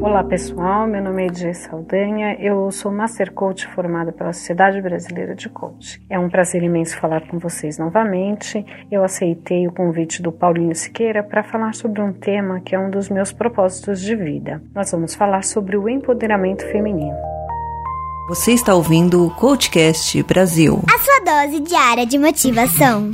Olá pessoal, meu nome é Edith Saldanha, eu sou Master Coach formada pela Sociedade Brasileira de Coach. É um prazer imenso falar com vocês novamente. Eu aceitei o convite do Paulinho Siqueira para falar sobre um tema que é um dos meus propósitos de vida. Nós vamos falar sobre o empoderamento feminino. Você está ouvindo o Coachcast Brasil. A sua dose diária de motivação.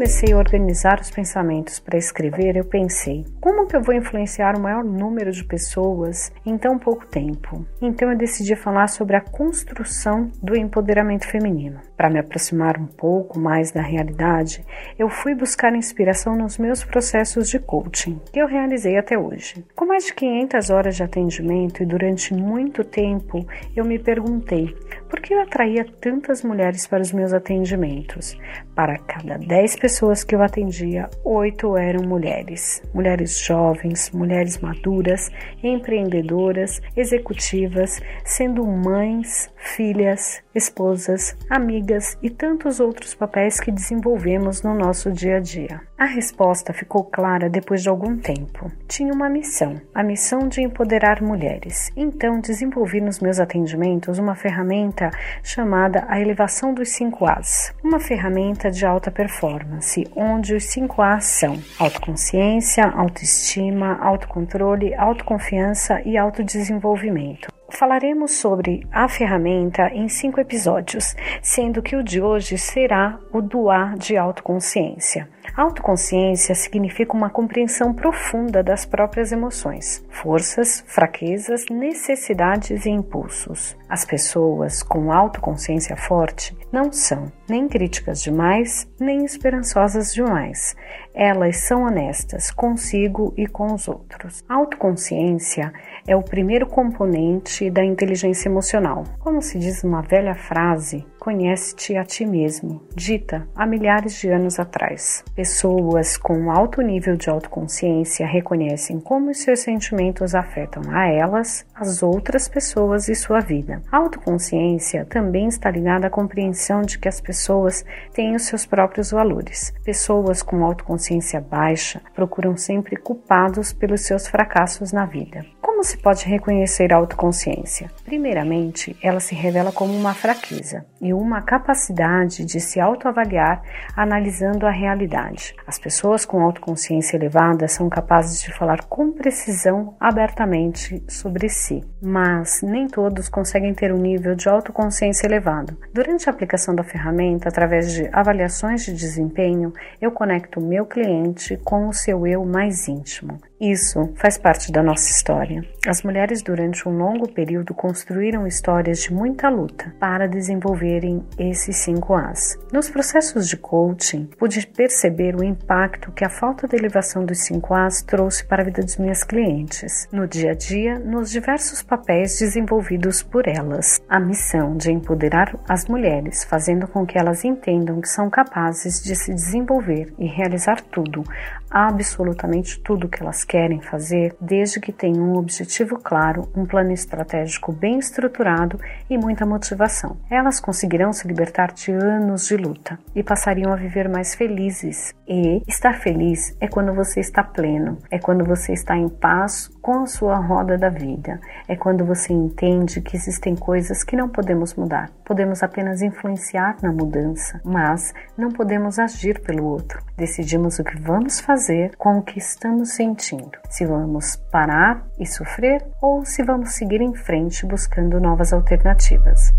Comecei a organizar os pensamentos para escrever, eu pensei: como que eu vou influenciar o maior número de pessoas em tão pouco tempo? Então eu decidi falar sobre a construção do empoderamento feminino. Para me aproximar um pouco mais da realidade, eu fui buscar inspiração nos meus processos de coaching, que eu realizei até hoje. Com mais de 500 horas de atendimento e durante muito tempo, eu me perguntei por que eu atraía tantas mulheres para os meus atendimentos. Para cada 10 pessoas que eu atendia, 8 eram mulheres. Mulheres jovens, mulheres maduras, empreendedoras, executivas, sendo mães, filhas, esposas, amigas e tantos outros papéis que desenvolvemos no nosso dia a dia. A resposta ficou clara depois de algum tempo. Tinha uma missão, a missão de empoderar mulheres. Então desenvolvi nos meus atendimentos uma ferramenta chamada a elevação dos 5 As, uma ferramenta de alta performance, onde os 5 As são autoconsciência, autoestima, autocontrole, autoconfiança e autodesenvolvimento. Falaremos sobre a ferramenta em cinco episódios, sendo que o de hoje será o do A de autoconsciência. Autoconsciência significa uma compreensão profunda das próprias emoções, forças, fraquezas, necessidades e impulsos. As pessoas com autoconsciência forte não são nem críticas demais, nem esperançosas demais. Elas são honestas consigo e com os outros. Autoconsciência o primeiro componente da inteligência emocional. Como se diz uma velha frase, conhece-te a ti mesmo, dita há milhares de anos atrás. Pessoas com alto nível de autoconsciência reconhecem como os seus sentimentos afetam a elas, as outras pessoas e sua vida. A autoconsciência também está ligada à compreensão de que as pessoas têm os seus próprios valores. Pessoas com autoconsciência baixa procuram sempre culpados pelos seus fracassos na vida. Como se pode reconhecer a autoconsciência? Primeiramente, ela se revela como uma fraqueza e uma capacidade de se autoavaliar analisando a realidade. As pessoas com autoconsciência elevada são capazes de falar com precisão abertamente sobre si, mas nem todos conseguem ter um nível de autoconsciência elevado. Durante a aplicação da ferramenta, através de avaliações de desempenho, eu conecto o meu cliente com o seu eu mais íntimo. Isso faz parte da nossa história. As mulheres, durante um longo período, construíram histórias de muita luta para desenvolverem esses cinco As. Nos processos de coaching, pude perceber o impacto que a falta de elevação dos cinco As trouxe para a vida dos minhas clientes, no dia a dia, nos diversos papéis desenvolvidos por elas. A missão de empoderar as mulheres, fazendo com que elas entendam que são capazes de se desenvolver e realizar tudo, absolutamente tudo que elas querem fazer, desde que tenham um objetivo claro, um plano estratégico bem estruturado e muita motivação. Elas conseguirão se libertar de anos de luta e passariam a viver mais felizes. E estar feliz é quando você está pleno, é quando você está em paz com a sua roda da vida, é quando você entende que existem coisas que não podemos mudar. Podemos apenas influenciar na mudança, mas não podemos agir pelo outro. Decidimos o que vamos fazer com o que estamos sentindo. Se vamos parar e sofrer ou se vamos seguir em frente buscando novas alternativas.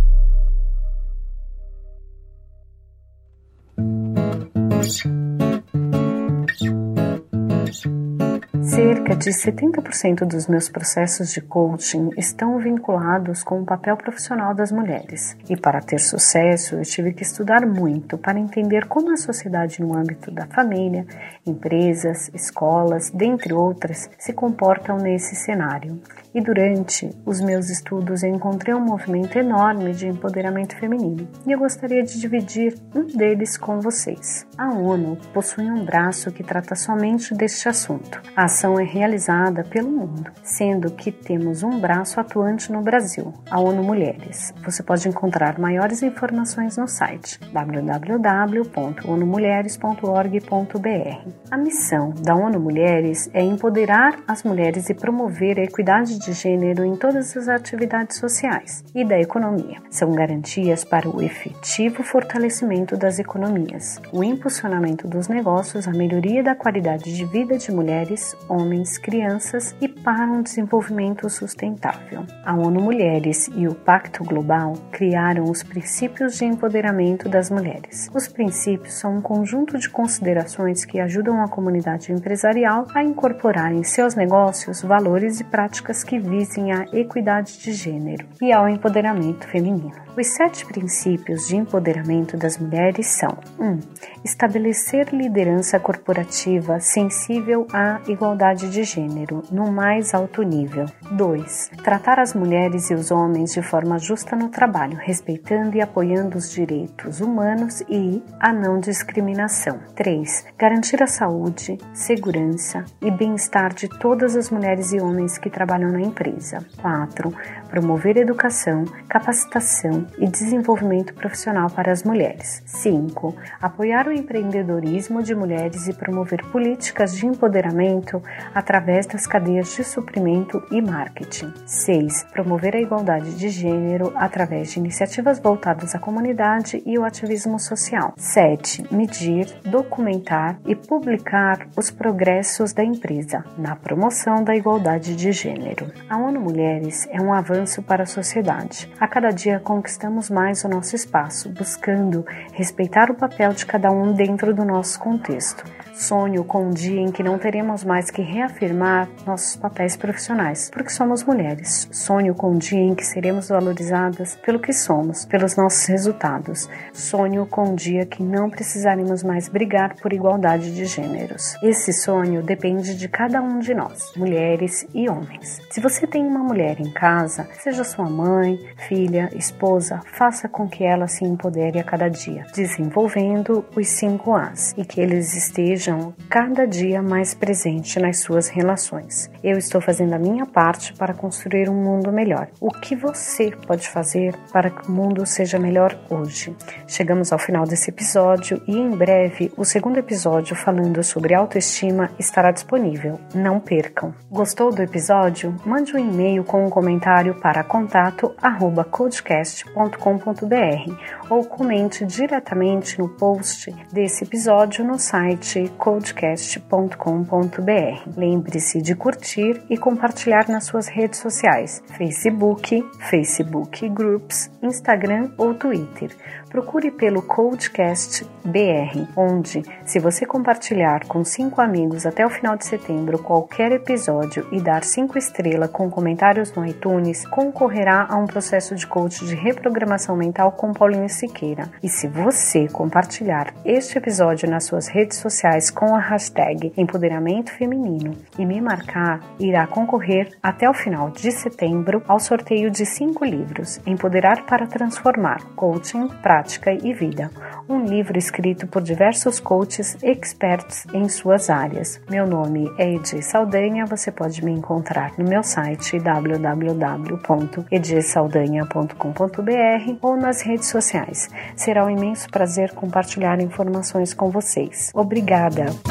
Cerca de 70% dos meus processos de coaching estão vinculados com o papel profissional das mulheres. E para ter sucesso, eu tive que estudar muito para entender como a sociedade no âmbito da família, empresas, escolas, dentre outras, se comportam nesse cenário. E durante os meus estudos eu encontrei um movimento enorme de empoderamento feminino e eu gostaria de dividir um deles com vocês. A ONU possui um braço que trata somente deste assunto. As ação é realizada pelo mundo, sendo que temos um braço atuante no Brasil, a ONU Mulheres. Você pode encontrar maiores informações no site www.onumulheres.org.br. A missão da ONU Mulheres é empoderar as mulheres e promover a equidade de gênero em todas as atividades sociais e da economia. São garantias para o efetivo fortalecimento das economias, o impulsionamento dos negócios, a melhoria da qualidade de vida de mulheres, homens, crianças e para um desenvolvimento sustentável. A ONU Mulheres e o Pacto Global criaram os princípios de empoderamento das mulheres. Os princípios são um conjunto de considerações que ajudam a comunidade empresarial a incorporar em seus negócios valores e práticas que visem a equidade de gênero e ao empoderamento feminino. Os sete princípios de empoderamento das mulheres são: 1. Um, estabelecer liderança corporativa sensível à igualdade de gênero no mais alto nível. 2. Tratar as mulheres e os homens de forma justa no trabalho, respeitando e apoiando os direitos humanos e a não discriminação. 3. Garantir a saúde, segurança e bem-estar de todas as mulheres e homens que trabalham na empresa. 4. Promover educação, capacitação e desenvolvimento profissional para as mulheres. 5. Apoiar o empreendedorismo de mulheres e promover políticas de empoderamento através das cadeias de suprimento e marketing. 6. Promover a igualdade de gênero através de iniciativas voltadas à comunidade e o ativismo social. 7. Medir, documentar e publicar os progressos da empresa na promoção da igualdade de gênero. A ONU Mulheres é um avanço para a sociedade. A cada dia conquistamos mais o nosso espaço, buscando respeitar o papel de cada um dentro do nosso contexto. Sonho com um dia em que não teremos mais que reafirmar nossos papéis profissionais, porque somos mulheres. Sonho com um dia em que seremos valorizadas pelo que somos, pelos nossos resultados. Sonho com um dia que não precisaremos mais brigar por igualdade de gêneros. Esse sonho depende de cada um de nós, mulheres e homens. Se você tem uma mulher em casa, seja sua mãe, filha, esposa, faça com que ela se empodere a cada dia, desenvolvendo os 5 As e que eles estejam cada dia mais presente nas suas relações. Eu estou fazendo a minha parte para construir um mundo melhor. O que você pode fazer para que o mundo seja melhor hoje? Chegamos ao final desse episódio e em breve o segundo episódio falando sobre autoestima estará disponível. Não percam. Gostou do episódio? Mande um e-mail com um comentário para contato@codecast.com.br ou comente diretamente no post desse episódio no site codecast.com.br. Lembre-se de curtir e compartilhar nas suas redes sociais: Facebook, Facebook Groups, Instagram ou Twitter. Procure pelo Codecast BR, onde, se você compartilhar com cinco amigos até o final de setembro qualquer episódio e dar cinco estrelas com comentários no iTunes, concorrerá a um processo de coach de reprogramação mental com Paulinho Siqueira. E se você compartilhar este episódio nas suas redes sociais com a hashtag Empoderamento Feminino e me marcar, irá concorrer até o final de setembro ao sorteio de cinco livros Empoderar para Transformar, Coaching, Prática e Vida. Um livro escrito por diversos coaches expertos em suas áreas. Meu nome é Edi Saldanha, você pode me encontrar no meu site www.edsaldanha.com.br ou nas redes sociais. Será um imenso prazer compartilhar informações com vocês. Obrigada!